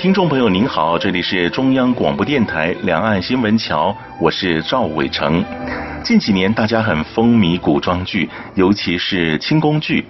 听众朋友，您好，这里是中央广播电台两岸新闻桥，我是赵伟成。近几年大家很风靡古装剧，尤其是清宫剧。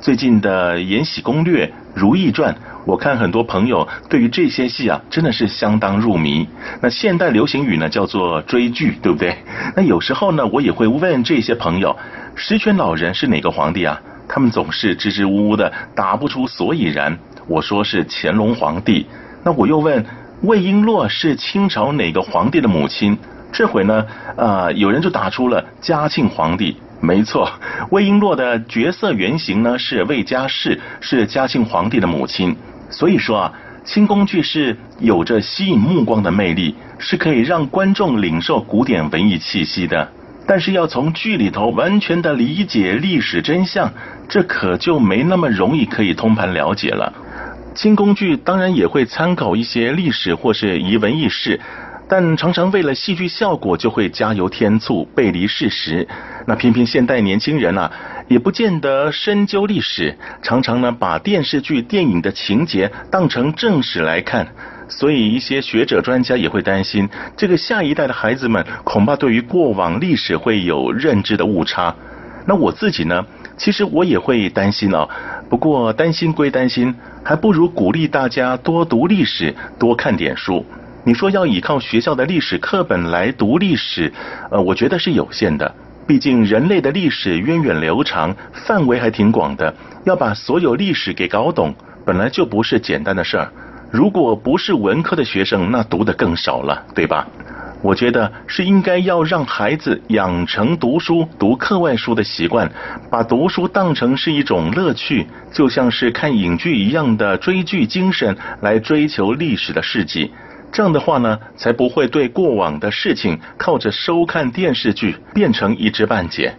最近的《延禧攻略》《如懿传》，我看很多朋友对于这些戏啊，真的是相当入迷。那现代流行语呢，叫做追剧，对不对？那有时候呢，我也会问这些朋友，十全老人是哪个皇帝啊？他们总是支支吾吾的，答不出所以然。我说是乾隆皇帝，那我又问魏璎珞是清朝哪个皇帝的母亲？这回呢，呃，有人就打出了嘉庆皇帝。没错，魏璎珞的角色原型呢是魏佳氏，是嘉庆皇帝的母亲。所以说啊，清宫剧是有着吸引目光的魅力，是可以让观众领受古典文艺气息的。但是要从剧里头完全的理解历史真相，这可就没那么容易可以通盘了解了。清宫剧当然也会参考一些历史或是遗闻轶事，但常常为了戏剧效果就会加油添醋，背离事实。那偏偏现代年轻人啊，也不见得深究历史，常常呢把电视剧、电影的情节当成正史来看。所以一些学者专家也会担心，这个下一代的孩子们恐怕对于过往历史会有认知的误差。那我自己呢，其实我也会担心啊。不过担心归担心，还不如鼓励大家多读历史，多看点书。你说要依靠学校的历史课本来读历史，呃，我觉得是有限的。毕竟人类的历史源远流长，范围还挺广的，要把所有历史给搞懂，本来就不是简单的事儿。如果不是文科的学生，那读的更少了，对吧？我觉得是应该要让孩子养成读书、读课外书的习惯，把读书当成是一种乐趣，就像是看影剧一样的追剧精神来追求历史的事迹。这样的话呢，才不会对过往的事情靠着收看电视剧变成一知半解。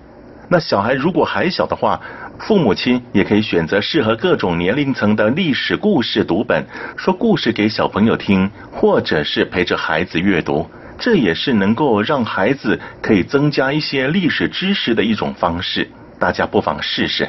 那小孩如果还小的话，父母亲也可以选择适合各种年龄层的历史故事读本，说故事给小朋友听，或者是陪着孩子阅读。这也是能够让孩子可以增加一些历史知识的一种方式，大家不妨试试。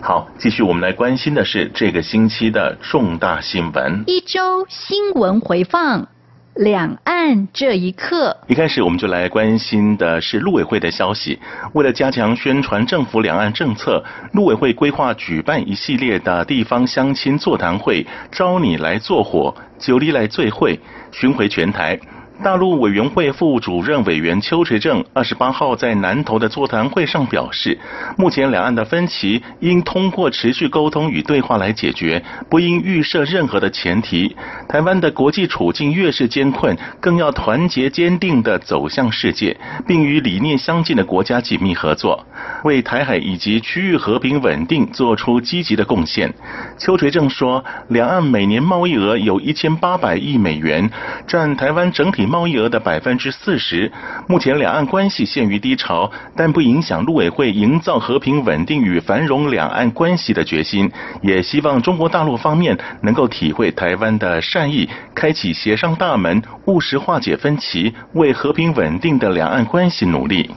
好，继续我们来关心的是这个星期的重大新闻。一周新闻回放，两岸这一刻。一开始我们就来关心的是陆委会的消息。为了加强宣传政府两岸政策，陆委会规划举办一系列的地方乡亲座谈会，招你来做伙，揪你来做伙，巡回全台。大陆委员会副主任委员邱垂正二十八号在南投的座谈会上表示，目前两岸的分歧应通过持续沟通与对话来解决，不应预设任何的前提。台湾的国际处境越是艰困，更要团结坚定地走向世界，并与理念相近的国家紧密合作，为台海以及区域和平稳定做出积极的贡献。邱垂正说，两岸每年贸易额有一千八百亿美元，占台湾整体贸易额的百分之四十，目前两岸关系陷于低潮，但不影响陆委会营造和平稳定与繁荣两岸关系的决心。也希望中国大陆方面能够体会台湾的善意，开启协商大门，务实化解分歧，为和平稳定的两岸关系努力。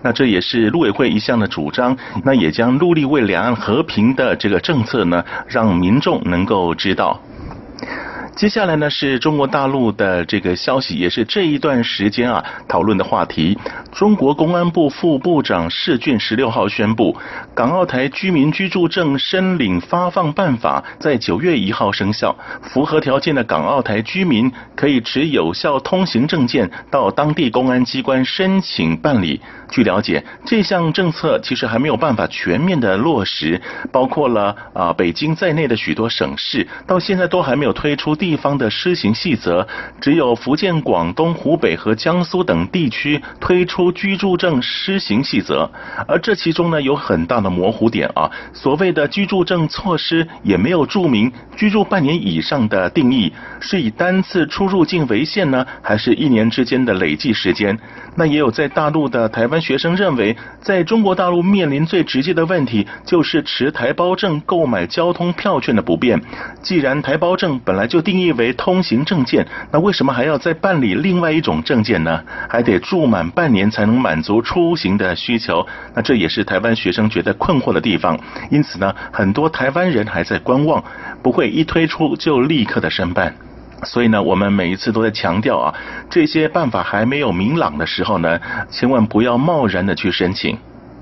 那这也是陆委会一向的主张，那也将努力为两岸和平的这个政策呢，让民众能够知道。接下来呢，是中国大陆的这个消息，也是这一段时间啊讨论的话题。中国公安部副部长释俊十六号宣布，《港澳台居民居住证申领发放办法》在九月一号生效，符合条件的港澳台居民可以持有效通行证件到当地公安机关申请办理。据了解，这项政策其实还没有办法全面的落实，包括了啊北京在内的许多省市，到现在都还没有推出地地方的施行细则，只有福建、广东、湖北和江苏等地区推出居住证施行细则，而这其中呢有很大的模糊点啊。所谓的居住证措施也没有注明居住半年以上的定义，是以单次出入境为限呢，还是一年之间的累计时间？那也有在大陆的台湾学生认为，在中国大陆面临最直接的问题就是持台胞证购买交通票券的不便。既然台胞证本来就定义为通行证件，那为什么还要再办理另外一种证件呢？还得住满半年才能满足出行的需求。那这也是台湾学生觉得困惑的地方。因此呢，很多台湾人还在观望，不会一推出就立刻的申办。所以呢，我们每一次都在强调啊，这些办法还没有明朗的时候呢，千万不要贸然的去申请。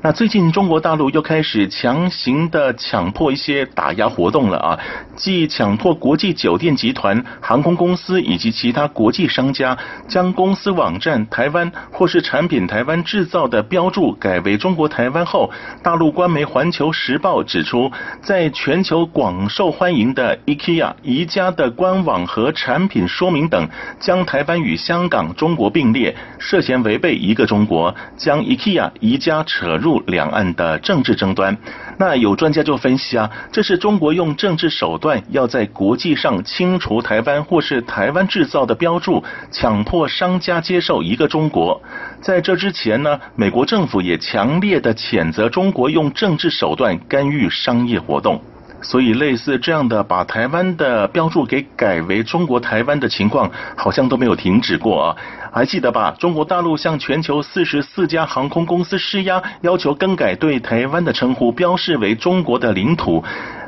那最近中国大陆又开始强行的强迫一些打压活动了啊，即强迫国际酒店集团、航空公司以及其他国际商家将公司网站“台湾”或是产品“台湾制造”的标注改为“中国台湾”后，大陆官媒《环球时报》指出，在全球广受欢迎的 IKEA 宜家的官网和产品说明等，将台湾与香港、中国并列，涉嫌违背一个中国，将 IKEA 宜家扯入。两岸的政治争端，那有专家就分析啊，这是中国用政治手段要在国际上清除台湾或是台湾制造的标注，强迫商家接受一个中国。在这之前呢，美国政府也强烈的谴责中国用政治手段干预商业活动。所以，类似这样的把台湾的标注给改为中国台湾的情况，好像都没有停止过啊！还记得吧？中国大陆向全球四十四家航空公司施压，要求更改对台湾的称呼，标示为中国的领土。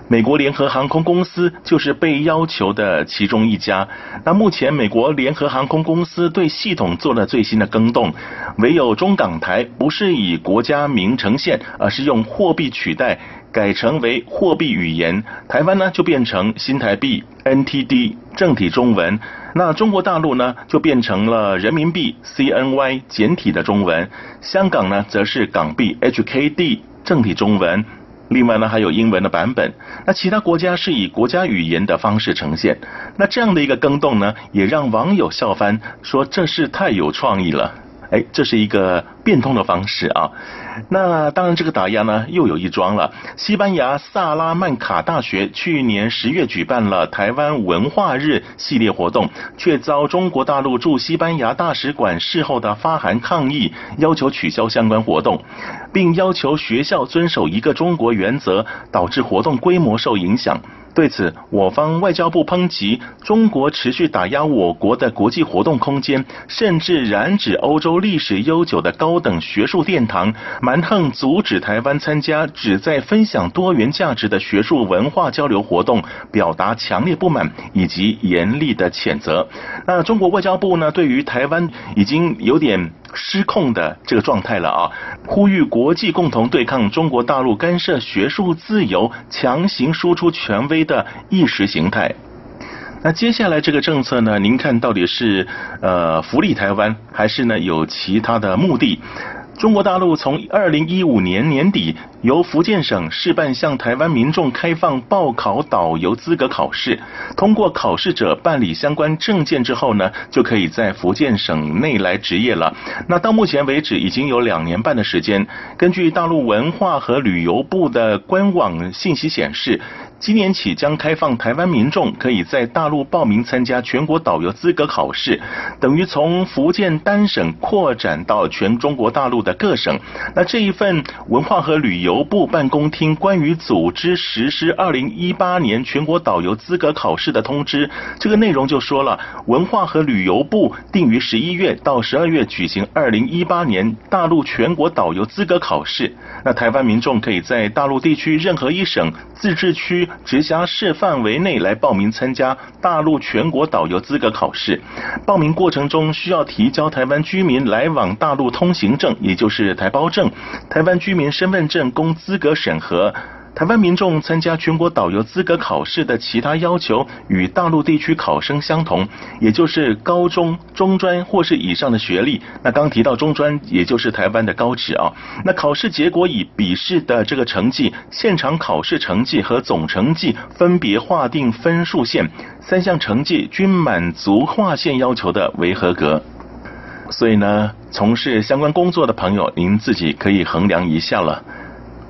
美国联合航空公司就是被要求的其中一家。那目前，美国联合航空公司对系统做了最新的更动，唯有中港台不是以国家名呈现，而是用货币取代。改成为货币语言，台湾呢就变成新台币 NTD 正体中文，那中国大陆呢就变成了人民币 CNY 简体的中文，香港呢则是港币 HKD 正体中文，另外呢还有英文的版本，那其他国家是以国家语言的方式呈现，那这样的一个更动呢，也让网友笑翻，说这是太有创意了。哎，这是一个变通的方式啊。那当然，这个打压呢又有一桩了。西班牙萨拉曼卡大学去年十月举办了台湾文化日系列活动，却遭中国大陆驻西班牙大使馆事后的发函抗议，要求取消相关活动，并要求学校遵守一个中国原则，导致活动规模受影响。对此，我方外交部抨击中国持续打压我国的国际活动空间，甚至染指欧洲历史悠久的高等学术殿堂，蛮横阻止台湾参加旨在分享多元价值的学术文化交流活动，表达强烈不满以及严厉的谴责。那中国外交部呢，对于台湾已经有点失控的这个状态了啊，呼吁国际共同对抗中国大陆干涉学术自由、强行输出权威的意识形态。那接下来这个政策呢，您看到底是呃福利台湾，还是呢有其他的目的？中国大陆从二零一五年年底由福建省试办向台湾民众开放报考导游资格考试，通过考试者办理相关证件之后呢，就可以在福建省内来执业了。那到目前为止已经有两年半的时间。根据大陆文化和旅游部的官网信息显示，今年起将开放台湾民众可以在大陆报名参加全国导游资格考试，等于从福建单省扩展到全中国大陆的各省。那这一份文化和旅游部办公厅关于组织实施二零一八年全国导游资格考试的通知，这个内容就说了，文化和旅游部定于十一月到十二月举行二零一八年大陆全国导游资格考试。那台湾民众可以在大陆地区任何一省自治区。直辖市范围内来报名参加大陆全国导游资格考试，报名过程中需要提交台湾居民来往大陆通行证，也就是台胞证、台湾居民身份证供资格审核。台湾民众参加全国导游资格考试的其他要求与大陆地区考生相同，也就是高中、中专或是以上的学历。那刚提到中专，也就是台湾的高职啊。那考试结果以笔试的这个成绩、现场考试成绩和总成绩分别划定分数线，三项成绩均满足划线要求的为合格。所以呢，从事相关工作的朋友，您自己可以衡量一下了。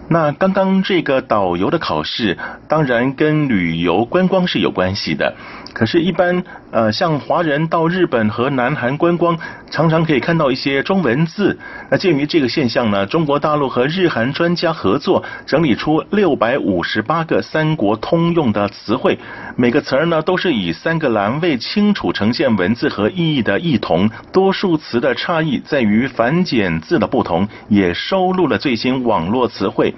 那刚刚这个导游的考试，当然跟旅游观光是有关系的。可是，一般呃，像华人到日本和南韩观光，常常可以看到一些中文字。那鉴于这个现象呢，中国大陆和日韩专家合作，整理出六百五十八个三国通用的词汇，每个词儿呢都是以三个栏位清楚呈现文字和意义的异同，多数词的差异在于繁简字的不同，也收录了最新网络词汇。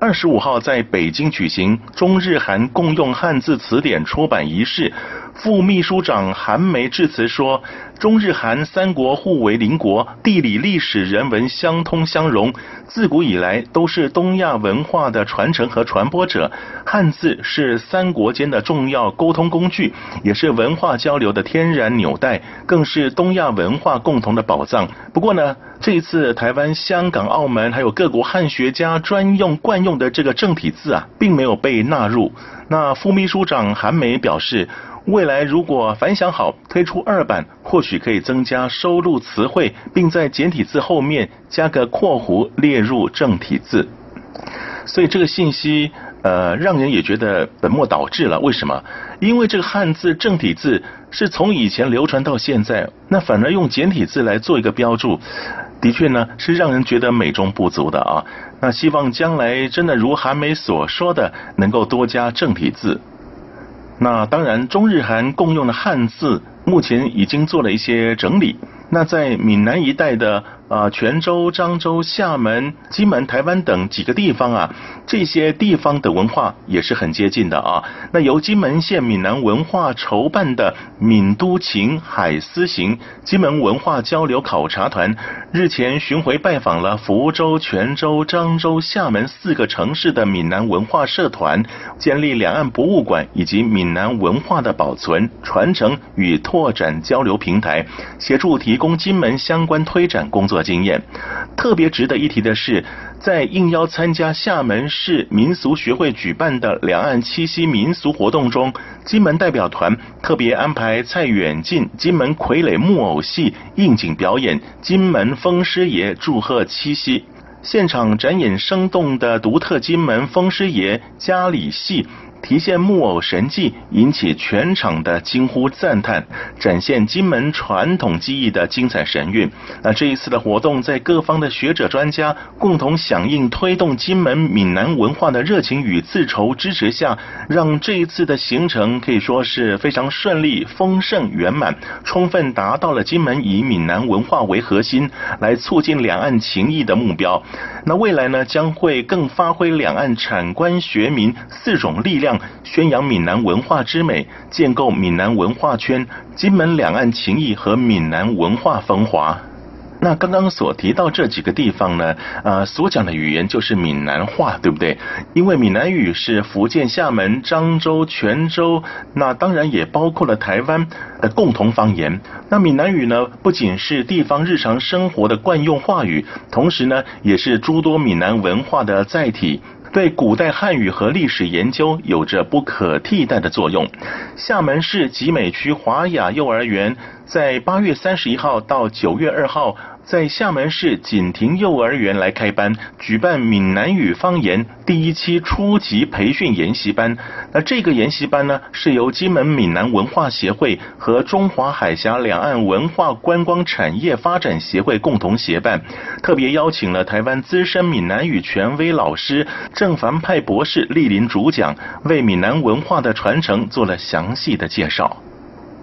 二十五号在北京举行中日韩共用汉字词典出版仪式。副秘书长韩梅致辞说：“中日韩三国互为邻国，地理、历史、人文相通相融，自古以来都是东亚文化的传承和传播者。汉字是三国间的重要沟通工具，也是文化交流的天然纽带，更是东亚文化共同的宝藏。不过呢，这一次台湾、香港、澳门还有各国汉学家专用惯用的这个正体字啊，并没有被纳入。那副秘书长韩梅表示。”未来如果反响好，推出二版，或许可以增加收录词汇，并在简体字后面加个括弧列入正体字。所以这个信息，呃，让人也觉得本末倒置了。为什么？因为这个汉字正体字是从以前流传到现在，那反而用简体字来做一个标注，的确呢是让人觉得美中不足的啊。那希望将来真的如韩梅所说的，能够多加正体字。那当然，中日韩共用的汉字目前已经做了一些整理。那在闽南一带的。啊，泉州、漳州、厦门、金门、台湾等几个地方啊，这些地方的文化也是很接近的啊。那由金门县闽南文化筹办的“闽都情海丝行”金门文化交流考察团，日前巡回拜访了福州、泉州、漳州、厦门四个城市的闽南文化社团，建立两岸博物馆以及闽南文化的保存、传承与拓展交流平台，协助提供金门相关推展工作经验。特别值得一提的是，在应邀参加厦门市民俗学会举办的两岸七夕民俗活动中，金门代表团特别安排蔡远进金门傀儡木偶戏应景表演《金门风师爷祝贺七夕》，现场展演生动的独特金门风师爷家里戏。提现木偶神技，引起全场的惊呼赞叹，展现金门传统技艺的精彩神韵。那这一次的活动，在各方的学者专家共同响应推动金门闽南文化的热情与自筹支持下，让这一次的行程可以说是非常顺利、丰盛圆满，充分达到了金门以闽南文化为核心，来促进两岸情谊的目标。那未来呢，将会更发挥两岸产官学民四种力量。宣扬闽南文化之美，建构闽南文化圈，金门两岸情谊和闽南文化风华。那刚刚所提到这几个地方呢，呃，所讲的语言就是闽南话，对不对？因为闽南语是福建厦门、漳州、泉州，那当然也包括了台湾的共同方言。那闽南语呢，不仅是地方日常生活的惯用话语，同时呢，也是诸多闽南文化的载体。对古代汉语和历史研究有着不可替代的作用。厦门市集美区华雅幼儿园在八月三十一号到九月二号，在厦门市锦亭幼儿园来开班，举办闽南语方言第一期初级培训研习班。那这个研习班呢，是由金门闽南文化协会和中华海峡两岸文化观光产业发展协会共同协办，特别邀请了台湾资深闽南语权威老师郑凡派博士莅临主讲，为闽南文化的传承做了详细的介绍。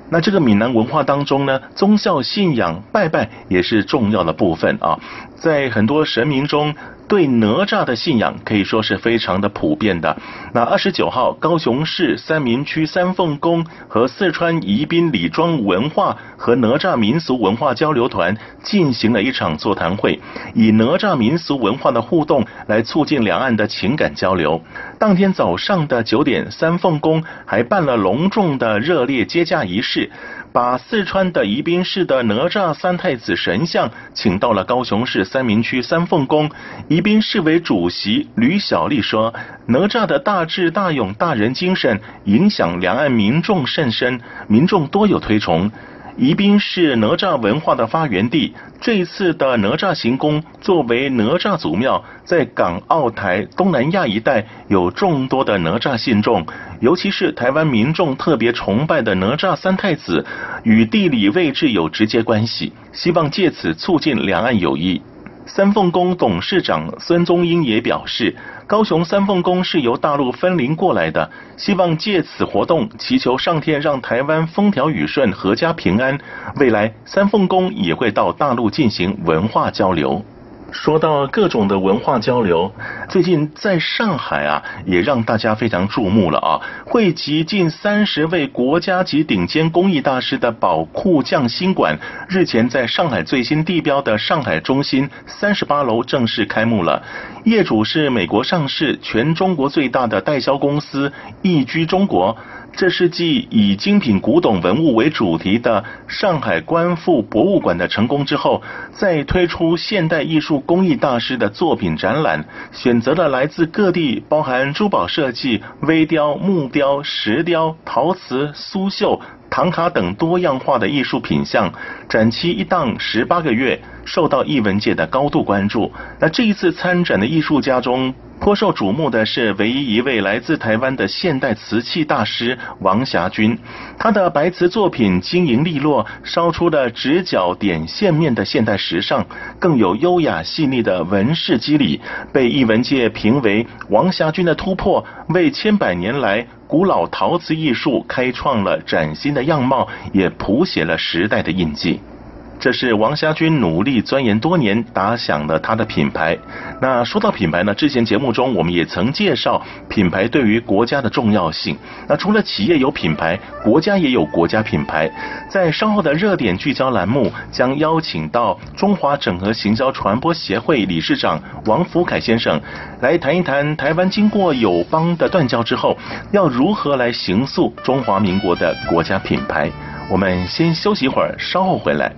那这个闽南文化当中呢，宗教信仰拜拜也是重要的部分啊。在很多神明中，对哪吒的信仰可以说是非常的普遍的。那二十九号，高雄市三民区三凤宫和四川宜宾李庄文化和哪吒民俗文化交流团进行了一场座谈会，以哪吒民俗文化的互动来促进两岸的情感交流。当天早上的九点，三凤宫还办了隆重的热烈接驾仪式。把四川的宜宾市的哪吒三太子神像请到了高雄市三明区三凤宫。宜宾市委主席吕小丽说：“哪吒的大智大勇大仁精神影响两岸民众甚深，民众多有推崇。”宜宾是哪吒文化的发源地。这一次的哪吒行宫作为哪吒祖庙，在港澳台东南亚一带有众多的哪吒信众，尤其是台湾民众特别崇拜的哪吒三太子，与地理位置有直接关系。希望借此促进两岸友谊。三凤宫董事长孙宗英也表示，高雄三凤宫是由大陆分灵过来的，希望借此活动祈求上天让台湾风调雨顺、阖家平安。未来三凤宫也会到大陆进行文化交流。说到各种的文化交流，最近在上海啊，也让大家非常注目了啊！汇集近三十位国家级顶尖工艺大师的宝库匠心馆，日前在上海最新地标的上海中心三十八楼正式开幕了。业主是美国上市、全中国最大的代销公司易居中国。这是继以精品古董文物为主题的上海观复博物馆的成功之后，再推出现代艺术工艺大师的作品展览，选择了来自各地，包含珠宝设计、微雕、木雕、石雕、陶瓷、苏绣、唐卡等多样化的艺术品项，展期一档十八个月，受到艺文界的高度关注。那这一次参展的艺术家中，颇受瞩目的是唯一一位来自台湾的现代瓷器大师王霞军，他的白瓷作品晶莹利落，烧出了直角点线面的现代时尚，更有优雅细腻的纹饰肌理，被艺文界评为王霞军的突破，为千百年来古老陶瓷艺术开创了崭新的样貌，也谱写了时代的印记。这是王霞军努力钻研多年，打响了他的品牌。那说到品牌呢，之前节目中我们也曾介绍品牌对于国家的重要性。那除了企业有品牌，国家也有国家品牌。在稍后的热点聚焦栏目，将邀请到中华整合行销传播协会理事长王福凯先生，来谈一谈台湾经过友邦的断交之后，要如何来形塑中华民国的国家品牌。我们先休息一会儿，稍后回来。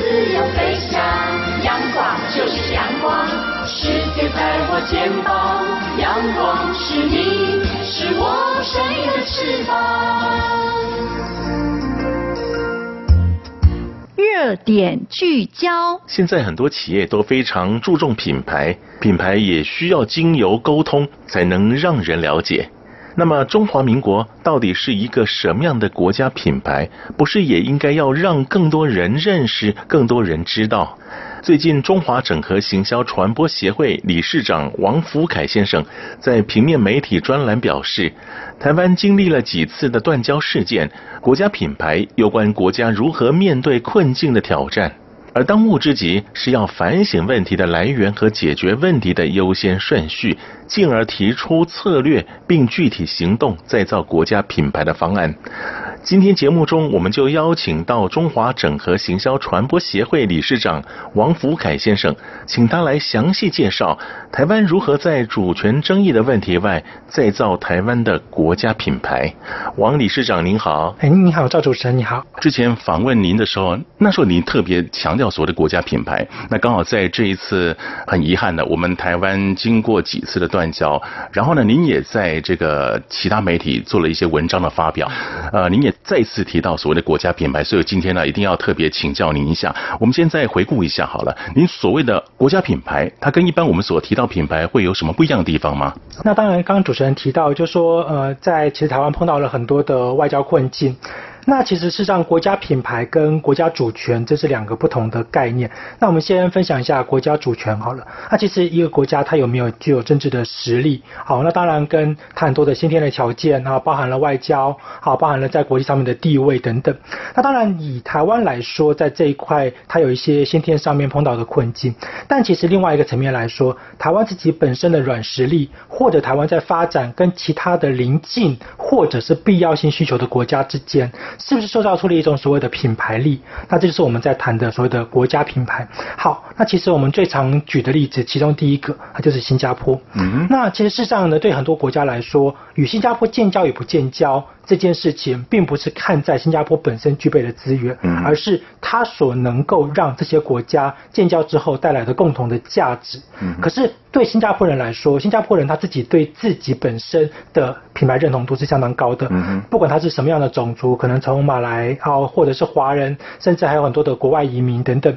自由飞翔。阳光就是阳光，世界在我肩膀。阳光是你，是我生命的翅膀。热点聚焦。现在很多企业都非常注重品牌，品牌也需要经由沟通才能让人了解。那么中华民国到底是一个什么样的国家品牌？不是也应该要让更多人认识、更多人知道？最近，中华整合行销传播协会理事长王福凯先生在平面媒体专栏表示，台湾经历了几次的断交事件，国家品牌有关国家如何面对困境的挑战。而当务之急是要反省问题的来源和解决问题的优先顺序，进而提出策略并具体行动，再造国家品牌的方案。今天节目中，我们就邀请到中华整合行销传播协会理事长王福凯先生，请他来详细介绍台湾如何在主权争议的问题外，再造台湾的国家品牌。王理事长您好，哎，你好，赵主持人你好。之前访问您的时候，那时候您特别强调所谓的国家品牌。那刚好在这一次，很遗憾的，我们台湾经过几次的断交，然后呢，您也在这个其他媒体做了一些文章的发表，呃，您也。再次提到所谓的国家品牌，所以今天呢，一定要特别请教您一下。我们现在回顾一下好了，您所谓的国家品牌，它跟一般我们所提到品牌会有什么不一样的地方吗？那当然，刚刚主持人提到，就说呃，在其实台湾碰到了很多的外交困境。那其实事实上，国家品牌跟国家主权这是两个不同的概念。那我们先分享一下国家主权好了。那其实一个国家它有没有具有政治的实力？好，那当然跟它很多的先天的条件啊，包含了外交，好，包含了在国际上面的地位等等。那当然以台湾来说，在这一块它有一些先天上面碰到的困境。但其实另外一个层面来说，台湾自己本身的软实力，或者台湾在发展跟其他的邻近或者是必要性需求的国家之间。是不是塑造出了一种所谓的品牌力？那这就是我们在谈的所谓的国家品牌。好，那其实我们最常举的例子，其中第一个，它就是新加坡。嗯，那其实事实上呢，对很多国家来说，与新加坡建交与不建交。这件事情并不是看在新加坡本身具备的资源，嗯而是它所能够让这些国家建交之后带来的共同的价值。嗯可是对新加坡人来说，新加坡人他自己对自己本身的品牌认同度是相当高的。嗯不管他是什么样的种族，可能从马来啊，或者是华人，甚至还有很多的国外移民等等。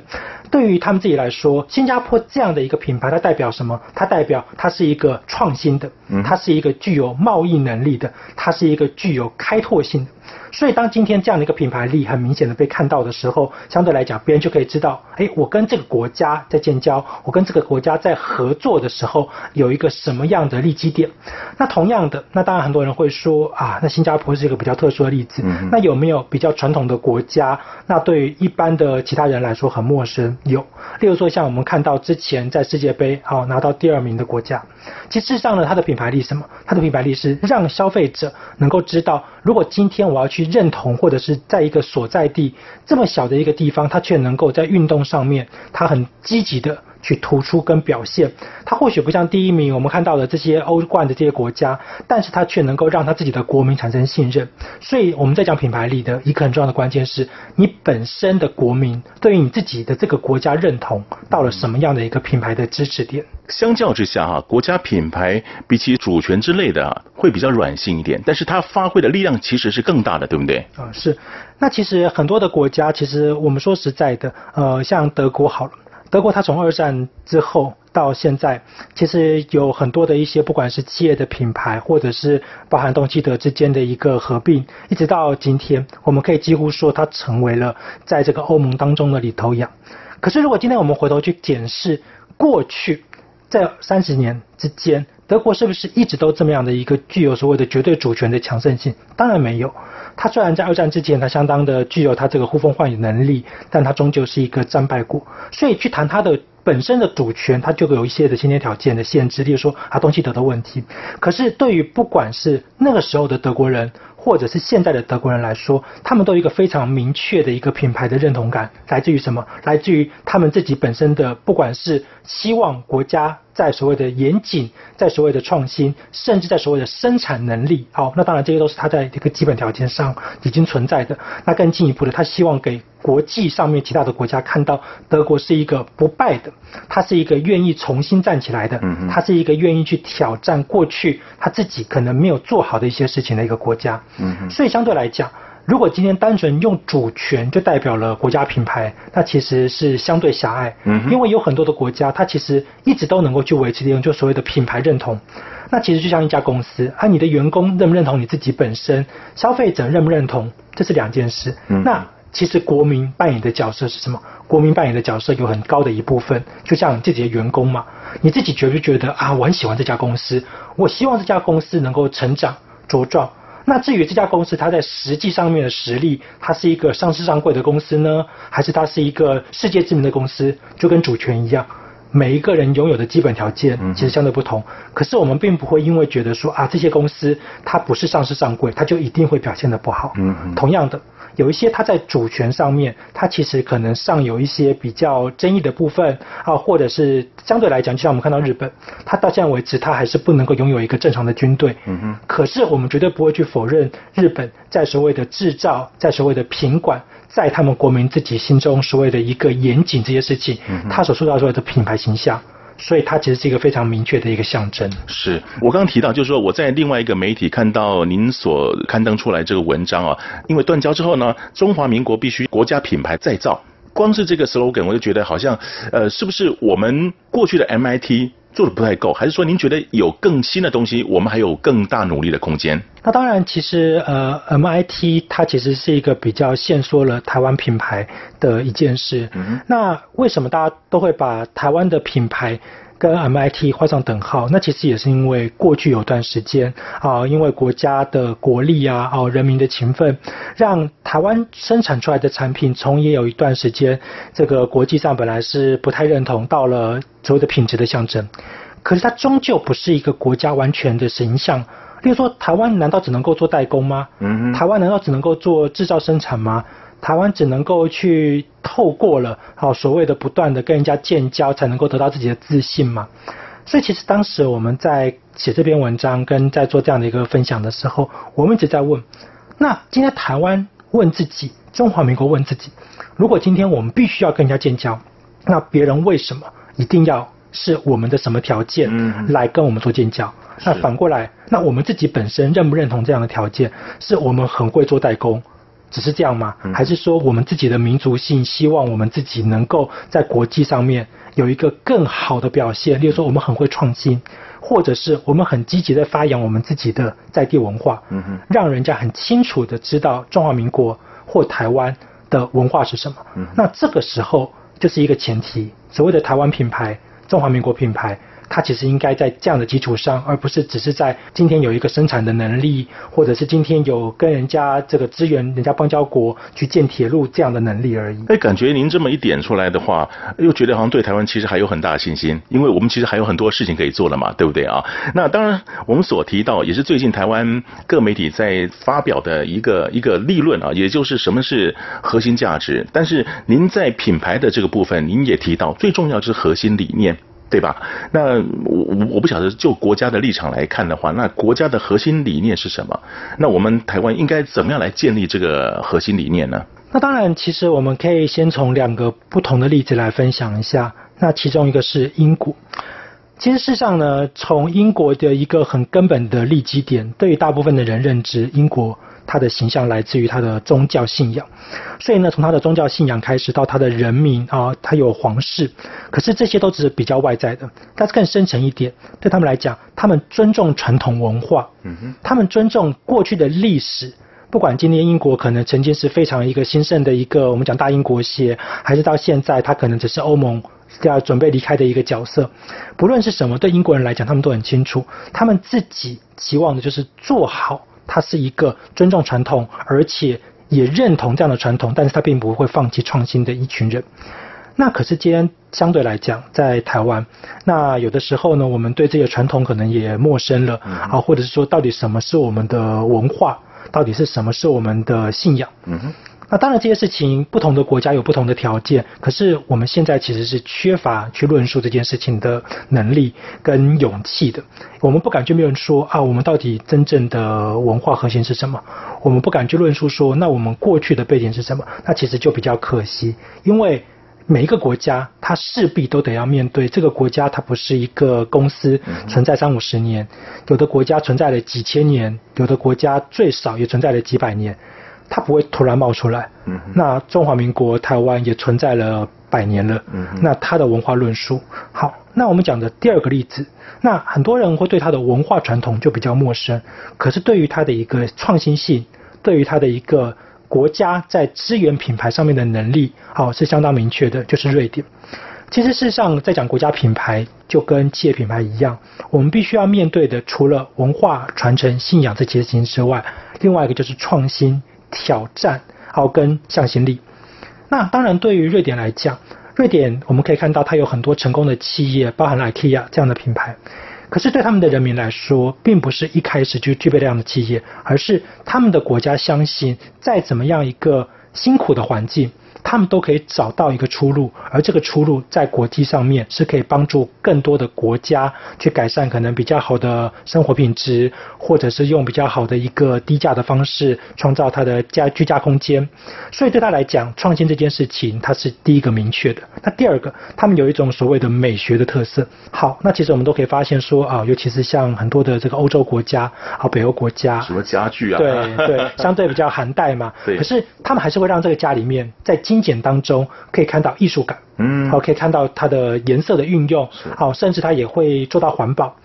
对于他们自己来说，新加坡这样的一个品牌，它代表什么？它代表它是一个创新的，它是一个具有贸易能力的，它是一个具有开拓性的。所以，当今天这样的一个品牌力很明显的被看到的时候，相对来讲，别人就可以知道，哎，我跟这个国家在建交，我跟这个国家在合作的时候，有一个什么样的利基点。那同样的，那当然很多人会说啊，那新加坡是一个比较特殊的例子。那有没有比较传统的国家？那对于一般的其他人来说很陌生？有，例如说像我们看到之前在世界杯啊拿到第二名的国家，其实事实上呢，它的品牌力是什么？它的品牌力是让消费者能够知道，如果今天我要去。认同，或者是在一个所在地这么小的一个地方，他却能够在运动上面，他很积极的去突出跟表现。他或许不像第一名，我们看到的这些欧冠的这些国家，但是他却能够让他自己的国民产生信任。所以我们在讲品牌力的一个很重要的关键是你本身的国民对于你自己的这个国家认同到了什么样的一个品牌的支持点。相较之下，哈，国家品牌比起主权之类的啊，会比较软性一点，但是它发挥的力量其实是更大的，对不对？啊，是。那其实很多的国家，其实我们说实在的，呃，像德国好了，德国它从二战之后到现在，其实有很多的一些，不管是企业的品牌，或者是包含东西德之间的一个合并，一直到今天，我们可以几乎说它成为了在这个欧盟当中的领头羊。可是如果今天我们回头去检视过去，在三十年之间，德国是不是一直都这么样的一个具有所谓的绝对主权的强盛性？当然没有。它虽然在二战之前，它相当的具有它这个呼风唤雨能力，但它终究是一个战败国。所以去谈它的本身的主权，它就有一些的先天条件的限制，例如说啊东西德的问题。可是对于不管是那个时候的德国人，或者是现在的德国人来说，他们都有一个非常明确的一个品牌的认同感，来自于什么？来自于他们自己本身的，不管是希望国家在所谓的严谨，在所谓的创新，甚至在所谓的生产能力。好，那当然这些都是他在这个基本条件上已经存在的。那更进一步的，他希望给国际上面其他的国家看到德国是一个不败的，他是一个愿意重新站起来的，他是一个愿意去挑战过去他自己可能没有做好的一些事情的一个国家。嗯所以相对来讲，如果今天单纯用主权就代表了国家品牌，那其实是相对狭隘。嗯因为有很多的国家，它其实一直都能够去维持利用就所谓的品牌认同。那其实就像一家公司，啊，你的员工认不认同你自己本身，消费者认不认同，这是两件事。那其实国民扮演的角色是什么？国民扮演的角色有很高的一部分，就像你自己的员工嘛，你自己觉不觉得啊？我很喜欢这家公司，我希望这家公司能够成长茁壮。那至于这家公司它在实际上面的实力，它是一个上市上柜的公司呢，还是它是一个世界知名的公司？就跟主权一样，每一个人拥有的基本条件其实相对不同。可是我们并不会因为觉得说啊，这些公司它不是上市上柜，它就一定会表现得不好。嗯同样的。有一些它在主权上面，它其实可能尚有一些比较争议的部分啊，或者是相对来讲，就像我们看到日本，它到现在为止，它还是不能够拥有一个正常的军队。嗯哼。可是我们绝对不会去否认日本在所谓的制造，在所谓的品管，在他们国民自己心中所谓的一个严谨这些事情，它所塑造出来的品牌形象。所以它其实是一个非常明确的一个象征。是我刚刚提到，就是说我在另外一个媒体看到您所刊登出来这个文章啊，因为断交之后呢，中华民国必须国家品牌再造。光是这个 slogan，我就觉得好像，呃，是不是我们过去的 MIT？做的不太够，还是说您觉得有更新的东西，我们还有更大努力的空间？那当然，其实呃，MIT 它其实是一个比较限缩了台湾品牌的一件事。嗯。那为什么大家都会把台湾的品牌跟 MIT 画上等号？那其实也是因为过去有段时间啊，因为国家的国力啊，哦，人民的勤奋，让台湾生产出来的产品，从也有一段时间，这个国际上本来是不太认同，到了所谓的品质的象征，可是它终究不是一个国家完全的形象。例如说，台湾难道只能够做代工吗？嗯，台湾难道只能够做制造生产吗？台湾只能够去透过了好所谓的不断的跟人家建交，才能够得到自己的自信嘛。所以其实当时我们在写这篇文章跟在做这样的一个分享的时候，我们一直在问：那今天台湾问自己，中华民国问自己，如果今天我们必须要跟人家建交，那别人为什么一定要是我们的什么条件来跟我们做建交？那反过来，那我们自己本身认不认同这样的条件？是我们很会做代工？只是这样吗？还是说我们自己的民族性，希望我们自己能够在国际上面有一个更好的表现？例如说，我们很会创新，或者是我们很积极的发扬我们自己的在地文化，嗯哼，让人家很清楚的知道中华民国或台湾的文化是什么。嗯，那这个时候就是一个前提，所谓的台湾品牌、中华民国品牌。它其实应该在这样的基础上，而不是只是在今天有一个生产的能力，或者是今天有跟人家这个支援人家邦交国去建铁路这样的能力而已。哎，感觉您这么一点出来的话，又觉得好像对台湾其实还有很大的信心，因为我们其实还有很多事情可以做了嘛，对不对啊？那当然，我们所提到也是最近台湾各媒体在发表的一个一个立论啊，也就是什么是核心价值。但是您在品牌的这个部分，您也提到最重要是核心理念。对吧？那我我不晓得，就国家的立场来看的话，那国家的核心理念是什么？那我们台湾应该怎么样来建立这个核心理念呢？那当然，其实我们可以先从两个不同的例子来分享一下。那其中一个是英国。其实事实上呢，从英国的一个很根本的立基点，对于大部分的人认知，英国。他的形象来自于他的宗教信仰，所以呢，从他的宗教信仰开始到他的人民啊，他有皇室，可是这些都只是比较外在的，但是更深层一点，对他们来讲，他们尊重传统文化，嗯哼，他们尊重过去的历史，不管今天英国可能曾经是非常一个兴盛的一个我们讲大英国协，还是到现在他可能只是欧盟要准备离开的一个角色，不论是什么，对英国人来讲，他们都很清楚，他们自己期望的就是做好。他是一个尊重传统，而且也认同这样的传统，但是他并不会放弃创新的一群人。那可是今天相对来讲，在台湾，那有的时候呢，我们对这个传统可能也陌生了啊，或者是说，到底什么是我们的文化？到底是什么是我们的信仰？嗯哼。那当然，这些事情不同的国家有不同的条件，可是我们现在其实是缺乏去论述这件事情的能力跟勇气的。我们不敢去面说啊，我们到底真正的文化核心是什么？我们不敢去论述说，那我们过去的背景是什么？那其实就比较可惜，因为每一个国家它势必都得要面对这个国家，它不是一个公司存在三五十年，有的国家存在了几千年，有的国家最少也存在了几百年。它不会突然冒出来。嗯，那中华民国台湾也存在了百年了。嗯，那它的文化论述，好，那我们讲的第二个例子，那很多人会对它的文化传统就比较陌生，可是对于它的一个创新性，对于它的一个国家在资源品牌上面的能力，好，是相当明确的，就是瑞典。其实事实上，在讲国家品牌，就跟企业品牌一样，我们必须要面对的，除了文化传承、信仰这些事情之外，另外一个就是创新。挑战，好，跟向心力。那当然，对于瑞典来讲，瑞典我们可以看到它有很多成功的企业，包含了 IKEA 这样的品牌。可是对他们的人民来说，并不是一开始就具备这样的企业，而是他们的国家相信，再怎么样一个辛苦的环境。他们都可以找到一个出路，而这个出路在国际上面是可以帮助更多的国家去改善可能比较好的生活品质，或者是用比较好的一个低价的方式创造它的家居家空间。所以对他来讲，创新这件事情，它是第一个明确的。那第二个，他们有一种所谓的美学的特色。好，那其实我们都可以发现说啊，尤其是像很多的这个欧洲国家啊，北欧国家，什么家具啊，对对，相对比较寒带嘛。对。可是他们还是会让这个家里面在精简当中可以看到艺术感，嗯，好，可以看到它的颜色的运用，好，甚至它也会做到环保。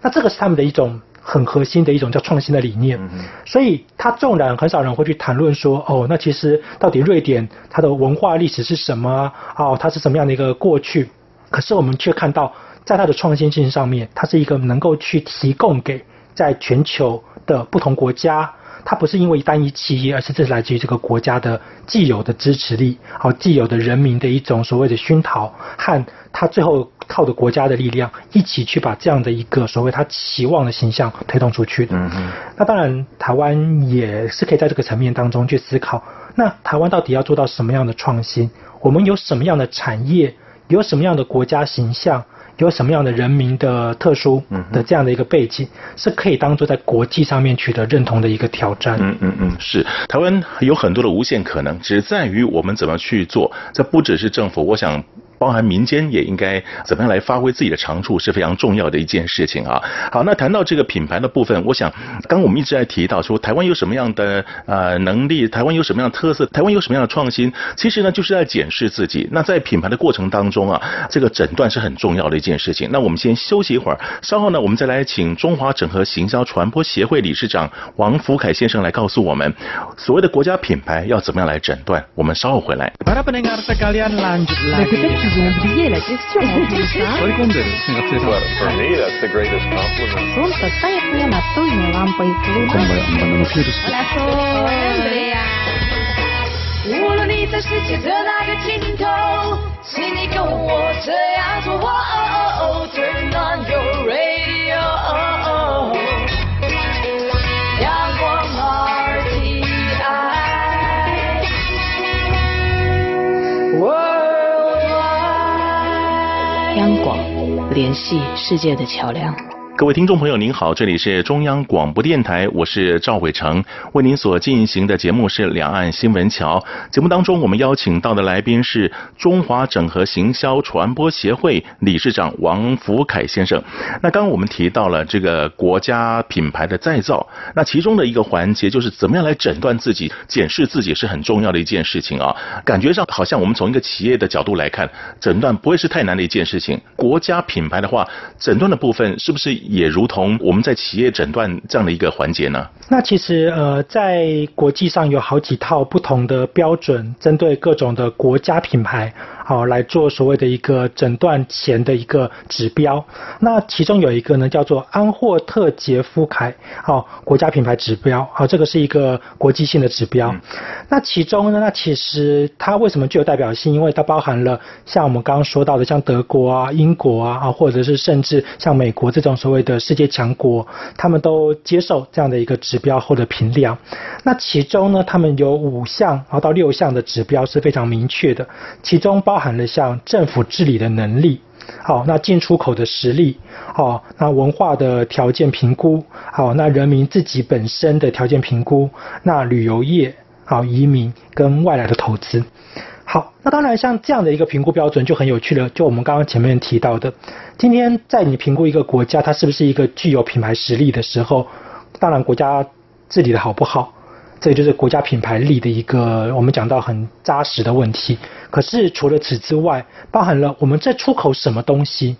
那这个是他们的一种很核心的一种叫创新的理念。嗯，所以它纵然很少人会去谈论说，哦，那其实到底瑞典它的文化历史是什么啊？哦，它是什么样的一个过去？可是我们却看到，在它的创新性上面，它是一个能够去提供给在全球的不同国家。它不是因为单一企业，而是这是来自于这个国家的既有的支持力，好，既有的人民的一种所谓的熏陶，和他最后靠的国家的力量一起去把这样的一个所谓他期望的形象推动出去的。嗯嗯。那当然，台湾也是可以在这个层面当中去思考，那台湾到底要做到什么样的创新？我们有什么样的产业？有什么样的国家形象？有什么样的人民的特殊的这样的一个背景，是可以当做在国际上面取得认同的一个挑战。嗯嗯嗯，是台湾有很多的无限可能，只在于我们怎么去做。这不只是政府，我想。包含民间也应该怎么样来发挥自己的长处是非常重要的一件事情啊。好，那谈到这个品牌的部分，我想刚刚我们一直在提到说台湾有什么样的呃能力，台湾有什么样的特色，台湾有什么样的创新，其实呢就是在检视自己。那在品牌的过程当中啊，这个诊断是很重要的一件事情。那我们先休息一会儿，稍后呢我们再来请中华整合行销传播协会理事长王福凯先生来告诉我们，所谓的国家品牌要怎么样来诊断。我们稍后回来。我们无论你在世界的哪个尽头，请你跟我这样做。Turn on your radio. 联系世界的桥梁。各位听众朋友，您好，这里是中央广播电台，我是赵伟成，为您所进行的节目是《两岸新闻桥》。节目当中，我们邀请到的来宾是中华整合行销传播协会理事长王福凯先生。那刚刚我们提到了这个国家品牌的再造，那其中的一个环节就是怎么样来诊断自己、检视自己是很重要的一件事情啊。感觉上好像我们从一个企业的角度来看，诊断不会是太难的一件事情。国家品牌的话，诊断的部分是不是？也如同我们在企业诊断这样的一个环节呢？那其实呃，在国际上有好几套不同的标准，针对各种的国家品牌。好来做所谓的一个诊断前的一个指标。那其中有一个呢叫做安霍特杰夫凯，好国家品牌指标，好这个是一个国际性的指标。嗯、那其中呢，那其实它为什么具有代表性？因为它包含了像我们刚刚说到的，像德国啊、英国啊，啊或者是甚至像美国这种所谓的世界强国，他们都接受这样的一个指标或者评量。那其中呢，他们有五项，然后到六项的指标是非常明确的，其中包含了像政府治理的能力，好，那进出口的实力，好，那文化的条件评估，好，那人民自己本身的条件评估，那旅游业，好，移民跟外来的投资，好，那当然像这样的一个评估标准就很有趣了，就我们刚刚前面提到的，今天在你评估一个国家它是不是一个具有品牌实力的时候，当然国家治理的好不好。这就是国家品牌力的一个我们讲到很扎实的问题。可是除了此之外，包含了我们在出口什么东西？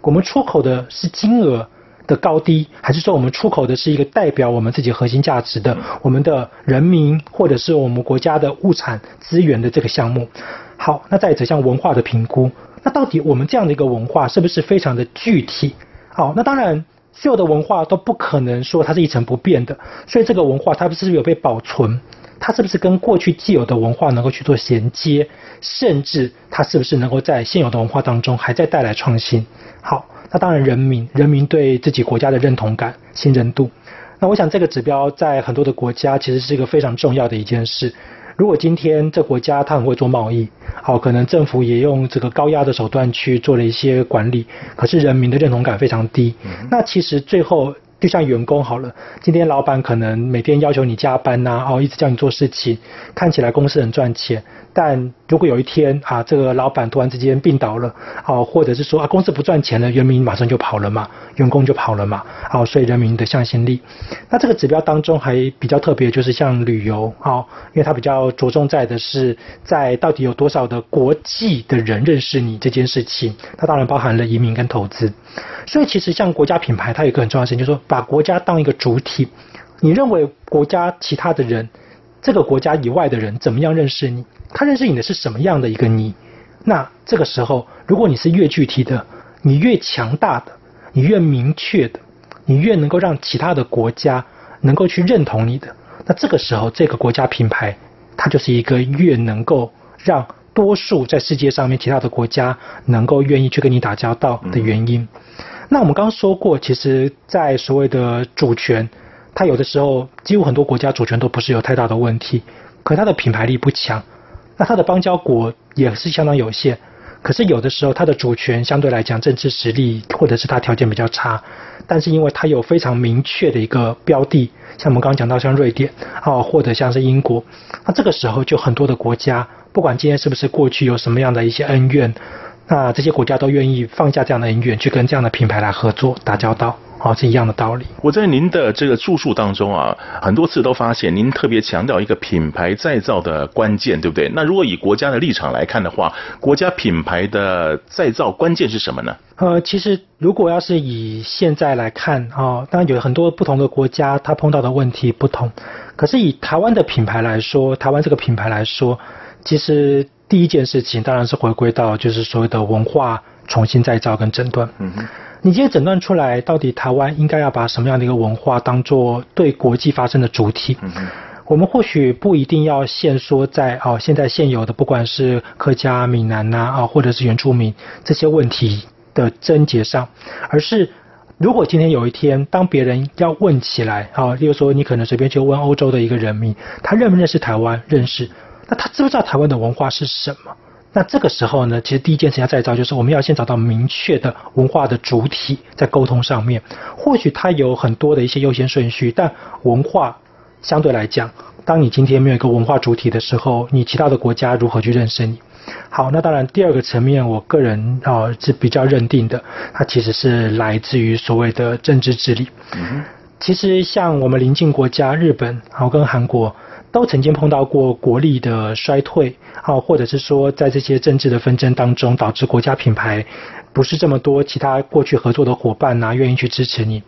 我们出口的是金额的高低，还是说我们出口的是一个代表我们自己核心价值的我们的人民，或者是我们国家的物产资源的这个项目？好，那再者像文化的评估，那到底我们这样的一个文化是不是非常的具体？好，那当然。所有的文化都不可能说它是一成不变的，所以这个文化它是不是有被保存？它是不是跟过去既有的文化能够去做衔接？甚至它是不是能够在现有的文化当中还在带来创新？好，那当然人民人民对自己国家的认同感、信任度，那我想这个指标在很多的国家其实是一个非常重要的一件事。如果今天这国家它很会做贸易，好，可能政府也用这个高压的手段去做了一些管理，可是人民的认同感非常低。那其实最后就像员工好了，今天老板可能每天要求你加班呐，哦，一直叫你做事情，看起来公司很赚钱。但如果有一天啊，这个老板突然之间病倒了，哦、或者是说啊，公司不赚钱了，人民马上就跑了嘛，员工就跑了嘛，好、所以人民的向心力。那这个指标当中还比较特别，就是像旅游，好、因为它比较着重在的是在到底有多少的国际的人认识你这件事情，它当然包含了移民跟投资。所以其实像国家品牌，它有一个很重要的事情，就是说把国家当一个主体，你认为国家其他的人，这个国家以外的人怎么样认识你？他认识你的是什么样的一个你？那这个时候，如果你是越具体的，你越强大的，你越明确的，你越能够让其他的国家能够去认同你的，那这个时候，这个国家品牌它就是一个越能够让多数在世界上面其他的国家能够愿意去跟你打交道的原因。那我们刚刚说过，其实，在所谓的主权。它有的时候，几乎很多国家主权都不是有太大的问题，可它的品牌力不强，那它的邦交国也是相当有限。可是有的时候，它的主权相对来讲政治实力或者是它条件比较差，但是因为它有非常明确的一个标的，像我们刚刚讲到像瑞典啊，或者像是英国，那这个时候就很多的国家，不管今天是不是过去有什么样的一些恩怨，那这些国家都愿意放下这样的恩怨，去跟这样的品牌来合作打交道。哦，是一样的道理。我在您的这个著述当中啊，很多次都发现您特别强调一个品牌再造的关键，对不对？那如果以国家的立场来看的话，国家品牌的再造关键是什么呢？呃，其实如果要是以现在来看啊，哦，当然有很多不同的国家，它碰到的问题不同。可是以台湾的品牌来说，台湾这个品牌来说，其实第一件事情当然是回归到就是所谓的文化重新再造跟诊断。嗯哼。你今天诊断出来，到底台湾应该要把什么样的一个文化当做对国际发生的主体？嗯嗯，我们或许不一定要限缩在哦，现在现有的不管是客家、闽南呐啊，或者是原住民这些问题的症结上，而是如果今天有一天，当别人要问起来啊，例如说你可能随便就问欧洲的一个人民，他认不认识台湾？认识，那他知不知道台湾的文化是什么？那这个时候呢，其实第一件事情要再造，就是我们要先找到明确的文化的主体，在沟通上面，或许它有很多的一些优先顺序，但文化相对来讲，当你今天没有一个文化主体的时候，你其他的国家如何去认识你？好，那当然第二个层面，我个人啊、呃、是比较认定的，它其实是来自于所谓的政治治理。嗯，其实像我们邻近国家日本，然后跟韩国。都曾经碰到过国力的衰退，啊，或者是说在这些政治的纷争当中，导致国家品牌不是这么多其他过去合作的伙伴呐、啊，愿意去支持你。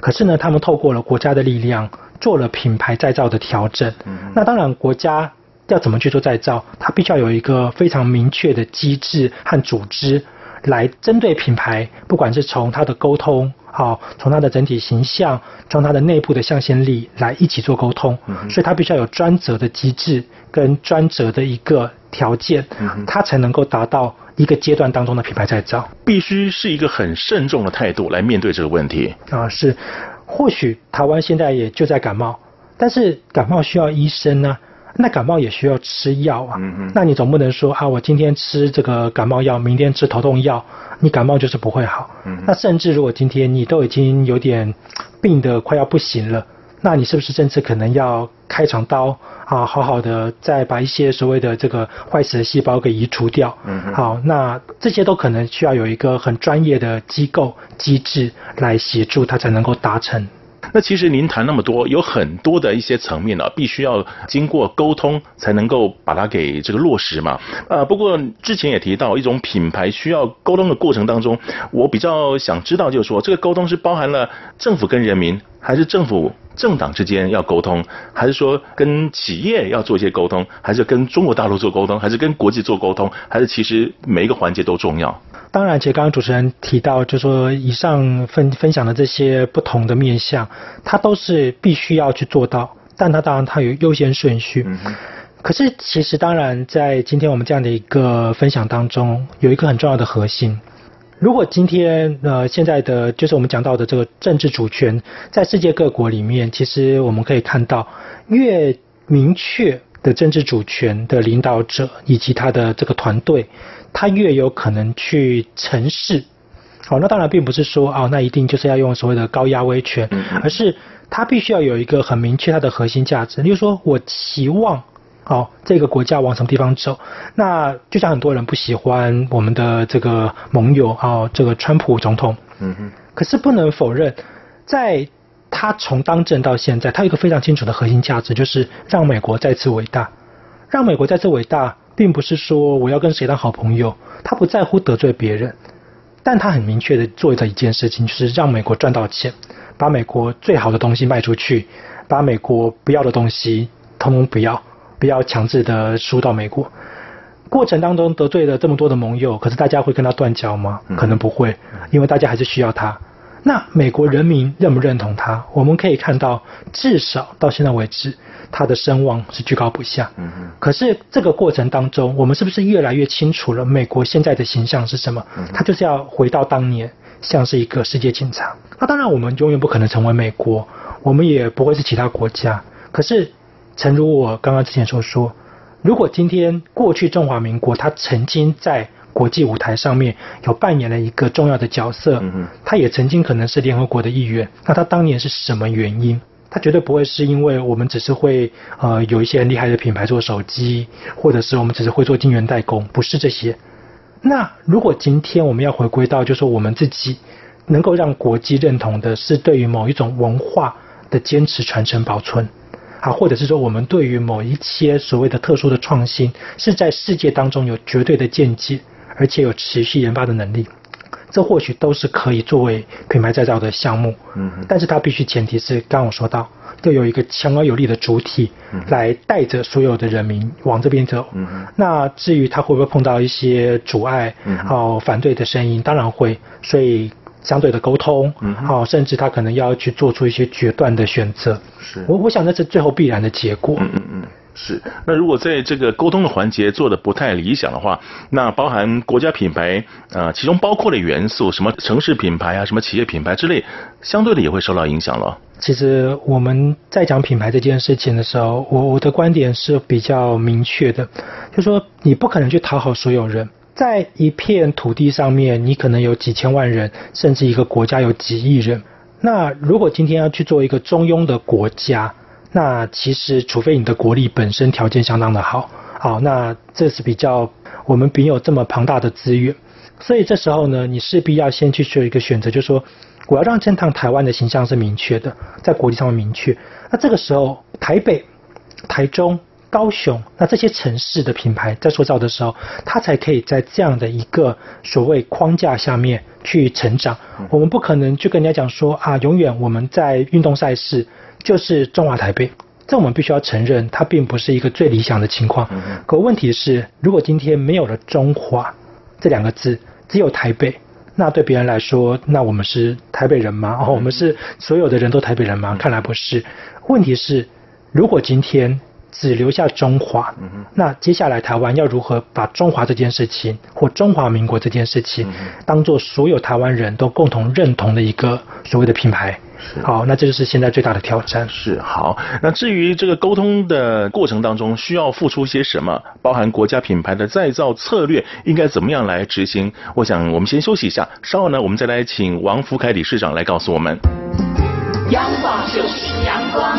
可是呢，他们透过了国家的力量，做了品牌再造的调整。那当然，国家要怎么去做再造，它必须要有一个非常明确的机制和组织，来针对品牌，不管是从它的沟通，好，从它的整体形象，从它的内部的向心力来一起做沟通。所以它必须要有专责的机制跟专责的一个条件，它才能够达到一个阶段当中的品牌再造。必须是一个很慎重的态度来面对这个问题啊，是。或许台湾现在也就在感冒，但是感冒需要医生呢、啊，那感冒也需要吃药啊。那你总不能说啊，我今天吃这个感冒药，明天吃头痛药，你感冒就是不会好。嗯。那甚至如果今天你都已经有点病得快要不行了，那你是不是甚至可能要开场刀啊，好好的再把一些所谓的这个坏死的细胞给移除掉？嗯。好，那这些都可能需要有一个很专业的机构机制来协助，它才能够达成。那其实您谈那么多，有很多的一些层面呢、啊，必须要经过沟通才能够把它给这个落实嘛。呃，不过之前也提到一种品牌需要沟通的过程当中，我比较想知道就是说，这个沟通是包含了政府跟人民，还是政府政党之间要沟通，还是说跟企业要做一些沟通，还是跟中国大陆做沟通，还是跟国际做沟通，还是其实每一个环节都重要？当然，其实刚刚主持人提到，就是说以上分分享的这些不同的面向，它都是必须要去做到，但它当然它有优先顺序。嗯。可是其实当然，在今天我们这样的一个分享当中，有一个很重要的核心。如果今天呃现在的就是我们讲到的这个政治主权，在世界各国里面，其实我们可以看到，越明确的政治主权的领导者以及他的这个团队。他越有可能去成事，哦，那当然并不是说哦，那一定就是要用所谓的高压威权，而是他必须要有一个很明确他的核心价值。例如说，我期望，哦，这个国家往什么地方走？那就像很多人不喜欢我们的这个盟友，哦，这个川普总统，嗯哼。可是不能否认，在他从当政到现在，他有一个非常清楚的核心价值，就是让美国再次伟大，让美国再次伟大。并不是说我要跟谁当好朋友，他不在乎得罪别人，但他很明确的做的一件事情，就是让美国赚到钱，把美国最好的东西卖出去，把美国不要的东西通通不要，不要强制的输到美国。过程当中得罪了这么多的盟友，可是大家会跟他断交吗？可能不会，因为大家还是需要他。那美国人民认不认同他？我们可以看到，至少到现在为止。他的声望是居高不下，嗯嗯。可是这个过程当中，我们是不是越来越清楚了美国现在的形象是什么？他就是要回到当年，像是一个世界警察。那当然，我们永远不可能成为美国，我们也不会是其他国家。可是，诚如我刚刚之前所说，如果今天过去中华民国他曾经在国际舞台上面有扮演了一个重要的角色，他也曾经可能是联合国的一员，那他当年是什么原因？他绝对不会是因为我们只是会呃有一些很厉害的品牌做手机，或者是我们只是会做晶圆代工，不是这些。那如果今天我们要回归到，就是说我们自己能够让国际认同的是对于某一种文化的坚持、传承、保存，啊，或者是说我们对于某一些所谓的特殊的创新，是在世界当中有绝对的见解，而且有持续研发的能力。这或许都是可以作为品牌再造的项目，嗯，但是它必须前提是刚刚我说到，要有一个强而有力的主体来带着所有的人民往这边走，嗯，那至于它会不会碰到一些阻碍，嗯，好反对的声音，当然会，所以相对的沟通，嗯，好，甚至他可能要去做出一些决断的选择，是我我想那是最后必然的结果，嗯嗯嗯。是，那如果在这个沟通的环节做的不太理想的话，那包含国家品牌啊、其中包括的元素，什么城市品牌啊，什么企业品牌之类，相对的也会受到影响了。其实我们在讲品牌这件事情的时候，我我的观点是比较明确的，就是说你不可能去讨好所有人，在一片土地上面，你可能有几千万人，甚至一个国家有几亿人。那如果今天要去做一个中庸的国家，那其实，除非你的国力本身条件相当的好，好，那这是比较我们没有这么庞大的资源，所以这时候呢，你势必要先去做一个选择，就是说，我要让这趟台湾的形象是明确的，在国际上面明确。那这个时候，台北、台中、高雄，那这些城市的品牌在塑造的时候，它才可以在这样的一个所谓框架下面去成长。我们不可能去跟人家讲说啊，永远我们在运动赛事。就是中华台北，这我们必须要承认，它并不是一个最理想的情况。嗯、可问题是，如果今天没有了中华这两个字，只有台北，那对别人来说，那我们是台北人吗？哦，我们是所有的人都台北人吗？看来不是。问题是，如果今天只留下中华，那接下来台湾要如何把中华这件事情或中华民国这件事情，当做所有台湾人都共同认同的一个所谓的品牌？好，那这就是现在最大的挑战。是好，那至于这个沟通的过程当中需要付出些什么，包含国家品牌的再造策略应该怎么样来执行？我想我们先休息一下，稍后呢，我们再来请王福凯理事长来告诉我们。阳光就是阳光，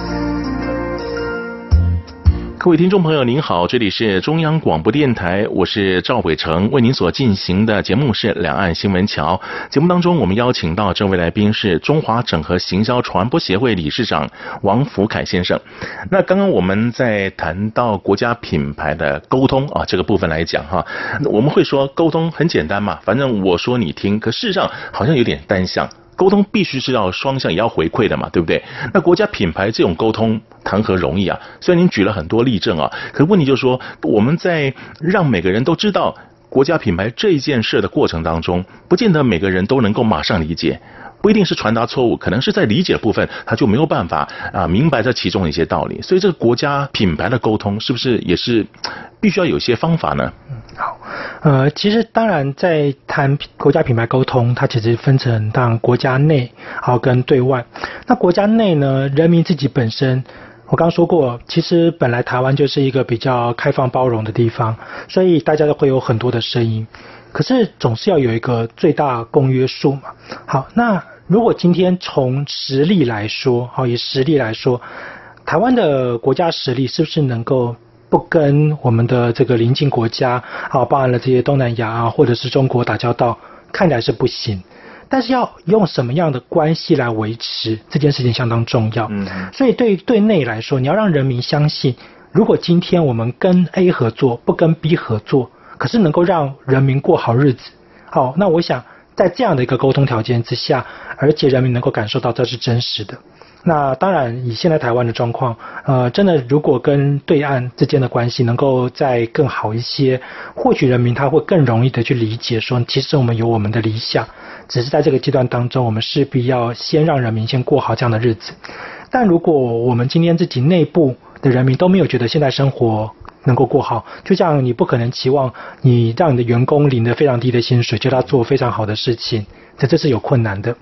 各位听众朋友，您好，这里是中央广播电台，我是赵伟成，为您所进行的节目是《两岸新闻桥》。节目当中，我们邀请到这位来宾是中华整合行销传播协会理事长王福凯先生。那刚刚我们在谈到国家品牌的沟通啊这个部分来讲哈，我们会说沟通很简单嘛，反正我说你听，可事实上好像有点单向。沟通必须是要双向，也要回馈的嘛，对不对？那国家品牌这种沟通谈何容易啊？虽然您举了很多例证啊，可问题就是说，我们在让每个人都知道国家品牌这件事的过程当中，不见得每个人都能够马上理解。不一定是传达错误，可能是在理解的部分，他就没有办法啊明白这其中的一些道理。所以，这个国家品牌的沟通是不是也是必须要有一些方法呢？嗯，好，呃，其实当然在谈国家品牌沟通，它其实分成当然国家内，好跟对外。那国家内呢，人民自己本身，我刚刚说过，其实本来台湾就是一个比较开放包容的地方，所以大家都会有很多的声音。可是总是要有一个最大公约数嘛。好，那如果今天从实力来说，好，以实力来说，台湾的国家实力是不是能够不跟我们的这个邻近国家，啊，包含了这些东南亚啊，或者是中国打交道？看起来是不行。但是要用什么样的关系来维持这件事情相当重要。嗯。所以对对内来说，你要让人民相信，如果今天我们跟 A 合作，不跟 B 合作。可是能够让人民过好日子，好，那我想在这样的一个沟通条件之下，而且人民能够感受到这是真实的。那当然，以现在台湾的状况，呃，真的如果跟对岸之间的关系能够再更好一些，或许人民他会更容易的去理解说，其实我们有我们的理想，只是在这个阶段当中，我们势必要先让人民先过好这样的日子。但如果我们今天自己内部的人民都没有觉得现在生活，能够过好，就像你不可能期望你让你的员工领的非常低的薪水，叫他做非常好的事情，这这是有困难的。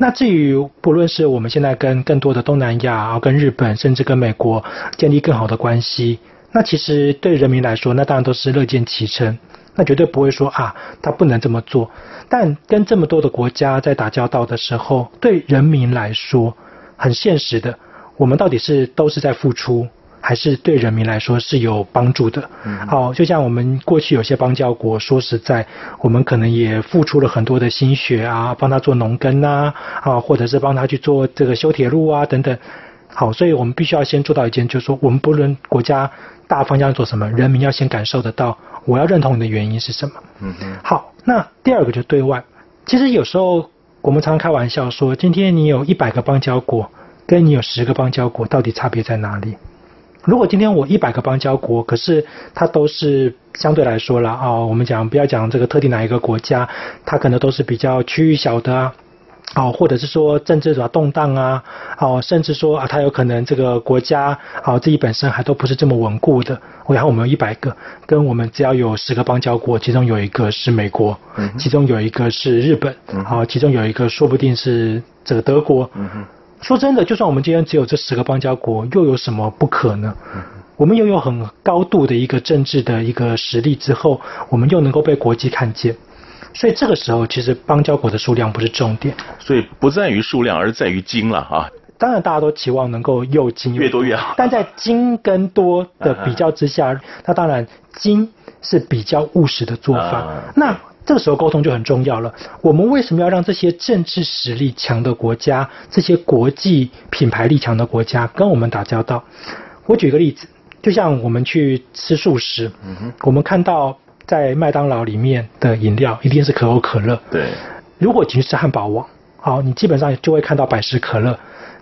那至于不论是我们现在跟更多的东南亚啊，跟日本，甚至跟美国建立更好的关系，那其实对人民来说，那当然都是乐见其成，那绝对不会说啊，他不能这么做。但跟这么多的国家在打交道的时候，对人民来说，很现实的，我们到底是都是在付出。还是对人民来说是有帮助的。好，就像我们过去有些邦交国，说实在，我们可能也付出了很多的心血啊，帮他做农耕呐，啊，或者是帮他去做这个修铁路啊等等。好，所以我们必须要先做到一件，就是说，我们不论国家大方向做什么，人民要先感受得到，我要认同你的原因是什么。嗯嗯。好，那第二个就是对外。其实有时候我们常常开玩笑说，今天你有一百个邦交国，跟你有十个邦交国，到底差别在哪里？如果今天我一百个邦交国，可是它都是相对来说啦，哦，我们讲不要讲这个特定哪一个国家，它可能都是比较区域小的啊，哦，或者是说政治比较动荡啊，哦，甚至说啊，它有可能这个国家哦自己本身还都不是这么稳固的。然后我们有一百个，跟我们只要有十个邦交国，其中有一个是美国，其中有一个是日本，好，其中有一个说不定是这个德国。说真的，就算我们今天只有这十个邦交国，又有什么不可呢？我们拥有很高度的一个政治的一个实力之后，我们又能够被国际看见，所以这个时候其实邦交国的数量不是重点，所以不在于数量，而在于精了啊。当然，大家都期望能够又精越多越好，但在精跟多的比较之下，那当然精是比较务实的做法。那这个时候沟通就很重要了。我们为什么要让这些政治实力强的国家、这些国际品牌力强的国家跟我们打交道？我举个例子，就像我们去吃素食，嗯哼，我们看到在麦当劳里面的饮料一定是可口可乐。对。如果你是汉堡王，好，你基本上就会看到百事可乐。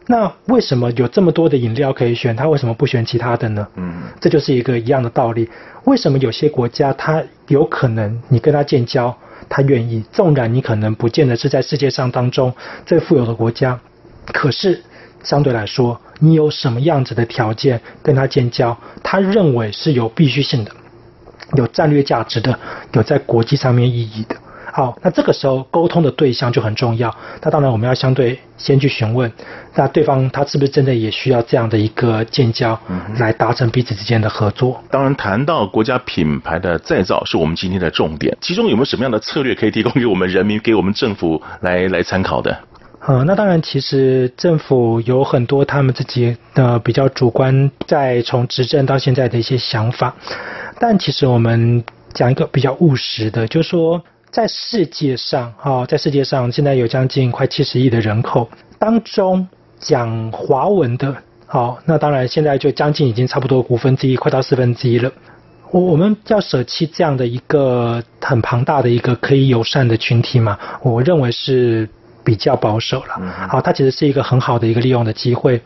那为什么有这么多的饮料可以选？他为什么不选其他的呢？嗯，这就是一个一样的道理。为什么有些国家他有可能你跟他建交，他愿意，纵然你可能不见得是在世界上当中最富有的国家，可是相对来说，你有什么样子的条件跟他建交，他认为是有必须性的、有战略价值的、有在国际上面意义的。好，那这个时候沟通的对象就很重要。那当然我们要相对先去询问，那对方他是不是真的也需要这样的一个建交，来达成彼此之间的合作？当然，谈到国家品牌的再造，是我们今天的重点。其中有没有什么样的策略可以提供给我们人民、给我们政府来来参考的？呃，那当然，其实政府有很多他们自己的比较主观，在从执政到现在的一些想法。但其实我们讲一个比较务实的，就是说。在世界上，哈，在世界上现在有将近快七十亿的人口当中，讲华文的，好，那当然现在就将近已经差不多五分之一，快到四分之一了。我我们要舍弃这样的一个很庞大的一个可以友善的群体嘛？我认为是比较保守了。好，它其实是一个很好的一个利用的机会。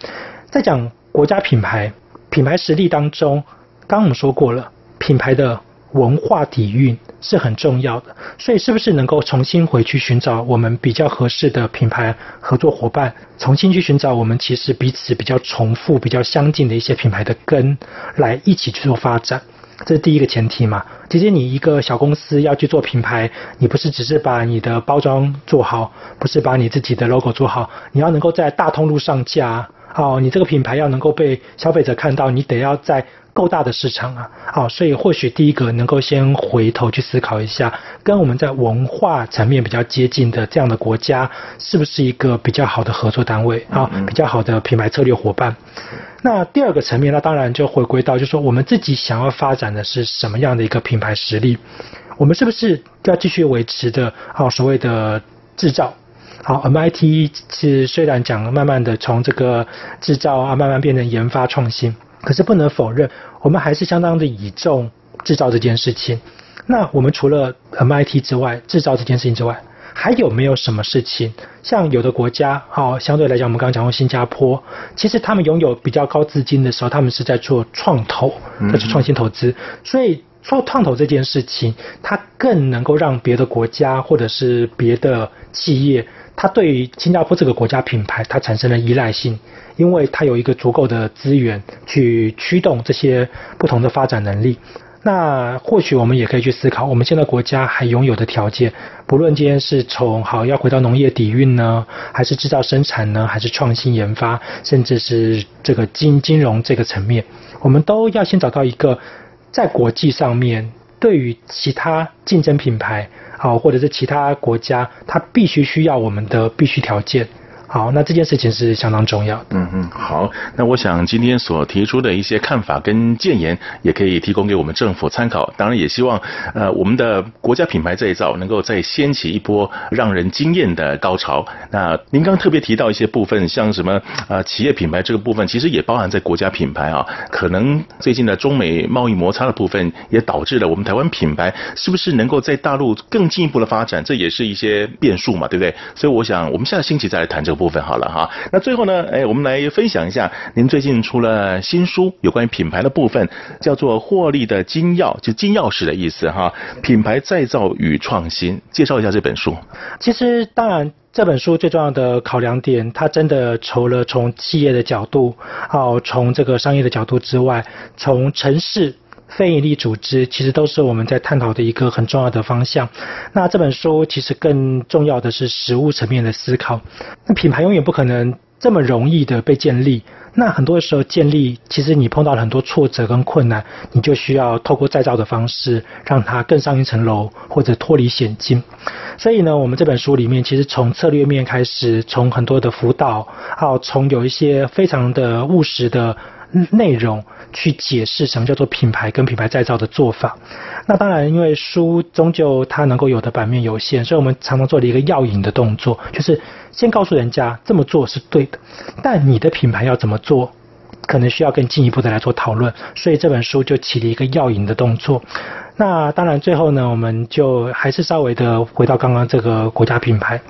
在讲国家品牌、品牌实力当中，刚刚我们说过了，品牌的文化底蕴。是很重要的，所以是不是能够重新回去寻找我们比较合适的品牌合作伙伴，重新去寻找我们其实彼此比较重复、比较相近的一些品牌的根，来一起去做发展，这是第一个前提嘛。其实你一个小公司要去做品牌，你不是只是把你的包装做好，不是把你自己的 logo 做好，你要能够在大通路上架，哦，你这个品牌要能够被消费者看到，你得要在。够大的市场啊，好，所以或许第一个能够先回头去思考一下，跟我们在文化层面比较接近的这样的国家，是不是一个比较好的合作单位啊？比较好的品牌策略伙伴。那第二个层面，那当然就回归到，就是说我们自己想要发展的是什么样的一个品牌实力？我们是不是要继续维持的啊？所谓的制造，好，MIT 是虽然讲慢慢的从这个制造啊，慢慢变成研发创新。可是不能否认，我们还是相当的倚重制造这件事情。那我们除了 MIT 之外，制造这件事情之外，还有没有什么事情？像有的国家，好，相对来讲，我们刚刚讲过新加坡，其实他们拥有比较高资金的时候，他们是在做创投，在做创新投资。所以做创投这件事情，它更能够让别的国家或者是别的企业，它对于新加坡这个国家品牌，它产生了依赖性。因为它有一个足够的资源去驱动这些不同的发展能力，那或许我们也可以去思考，我们现在国家还拥有的条件，不论今天是从好要回到农业底蕴呢，还是制造生产呢，还是创新研发，甚至是这个金金融这个层面，我们都要先找到一个在国际上面对于其他竞争品牌好，或者是其他国家，它必须需要我们的必须条件。好，那这件事情是相当重要的。嗯嗯，好，那我想今天所提出的一些看法跟建言，也可以提供给我们政府参考。当然，也希望呃我们的国家品牌再造能够再掀起一波让人惊艳的高潮。那您刚特别提到一些部分，像什么呃企业品牌这个部分，其实也包含在国家品牌啊。可能最近的中美贸易摩擦的部分，也导致了我们台湾品牌是不是能够在大陆更进一步的发展，这也是一些变数嘛，对不对？所以我想我们下个星期再来谈这个。部分好了哈，那最后呢，哎，我们来分享一下，您最近出了新书，有关于品牌的部分，叫做《获利的金钥》，就金钥匙的意思哈。品牌再造与创新，介绍一下这本书。其实，当然，这本书最重要的考量点，它真的除了从企业的角度，哦，从这个商业的角度之外，从城市。非营利组织其实都是我们在探讨的一个很重要的方向。那这本书其实更重要的是实务层面的思考。那品牌永远不可能这么容易的被建立。那很多时候建立，其实你碰到了很多挫折跟困难，你就需要透过再造的方式，让它更上一层楼，或者脱离险境。所以呢，我们这本书里面其实从策略面开始，从很多的辅导，还有从有一些非常的务实的。内容去解释什么叫做品牌跟品牌再造的做法。那当然，因为书终究它能够有的版面有限，所以我们常常做了一个药引的动作，就是先告诉人家这么做是对的，但你的品牌要怎么做，可能需要更进一步的来做讨论。所以这本书就起了一个药引的动作。那当然，最后呢，我们就还是稍微的回到刚刚这个国家品牌，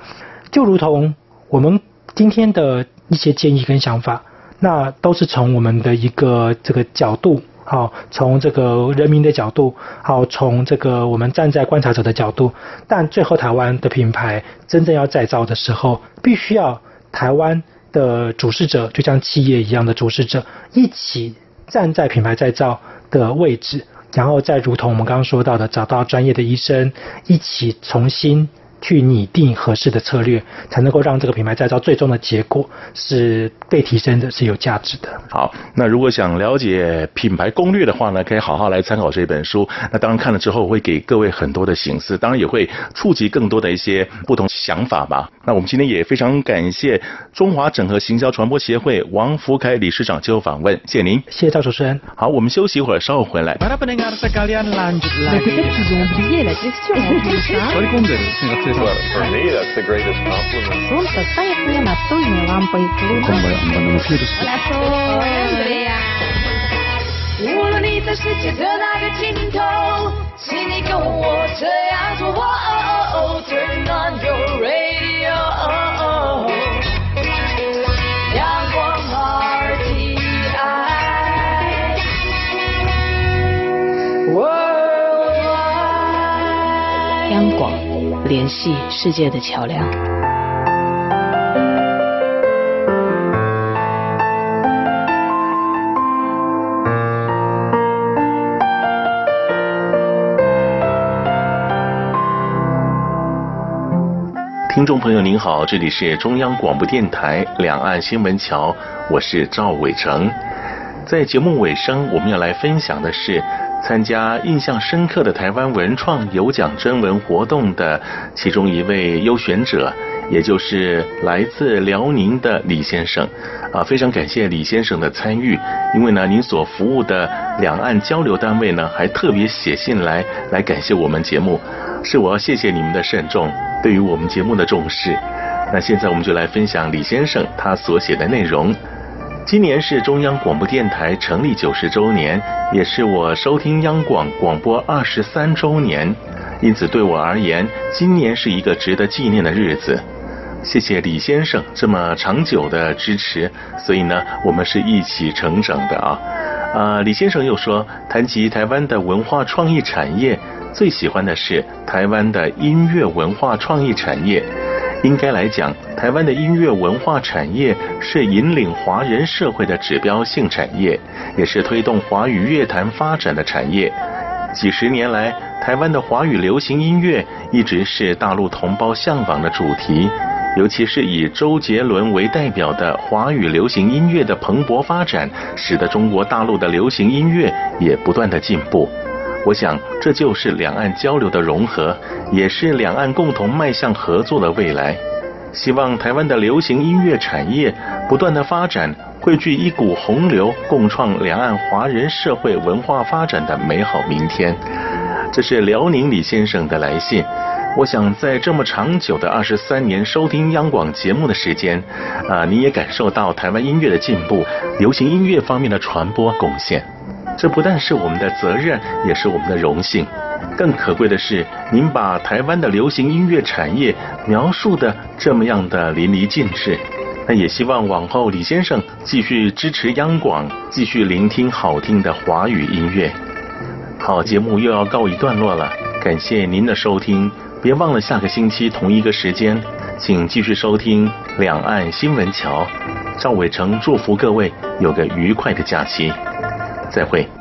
就如同我们今天的一些建议跟想法，那都是从我们的一个这个角度。好，从这个人民的角度，好，从这个我们站在观察者的角度，但最后台湾的品牌真正要再造的时候，必须要台湾的主事者，就像企业一样的主事者，一起站在品牌再造的位置，然后再如同我们刚刚说到的，找到专业的医生，一起重新。去拟定合适的策略，才能够让这个品牌再造最终的结果是被提升的，是有价值的。好，那如果想了解品牌攻略的话呢，可以好好来参考这本书。那当然看了之后会给各位很多的形式，当然也会触及更多的一些不同想法吧。那我们今天也非常感谢中华整合行销传播协会王福凯理事长接受访问，谢谢您，谢谢赵主持人。好，我们休息一会儿，稍后回来。无论你在世界的哪个尽头，请你跟我这样做。Turn on your radio，阳光 RTI，央广。联系世界的桥梁。听众朋友您好，这里是中央广播电台两岸新闻桥，我是赵伟成。在节目尾声，我们要来分享的是。参加印象深刻的台湾文创有奖征文活动的其中一位优选者，也就是来自辽宁的李先生，啊，非常感谢李先生的参与，因为呢，您所服务的两岸交流单位呢，还特别写信来来感谢我们节目，是我要谢谢你们的慎重，对于我们节目的重视。那现在我们就来分享李先生他所写的内容。今年是中央广播电台成立九十周年，也是我收听央广广播二十三周年，因此对我而言，今年是一个值得纪念的日子。谢谢李先生这么长久的支持，所以呢，我们是一起成长的啊。啊，李先生又说，谈及台湾的文化创意产业，最喜欢的是台湾的音乐文化创意产业。应该来讲，台湾的音乐文化产业是引领华人社会的指标性产业，也是推动华语乐坛发展的产业。几十年来，台湾的华语流行音乐一直是大陆同胞向往的主题，尤其是以周杰伦为代表的华语流行音乐的蓬勃发展，使得中国大陆的流行音乐也不断的进步。我想，这就是两岸交流的融合，也是两岸共同迈向合作的未来。希望台湾的流行音乐产业不断的发展，汇聚一股洪流，共创两岸华人社会文化发展的美好明天。这是辽宁李先生的来信。我想，在这么长久的二十三年收听央广节目的时间，啊，你也感受到台湾音乐的进步，流行音乐方面的传播贡献。这不但是我们的责任，也是我们的荣幸。更可贵的是，您把台湾的流行音乐产业描述的这么样的淋漓尽致。那也希望往后李先生继续支持央广，继续聆听好听的华语音乐。好，节目又要告一段落了，感谢您的收听。别忘了下个星期同一个时间，请继续收听《两岸新闻桥》。赵伟成祝福各位有个愉快的假期。再会。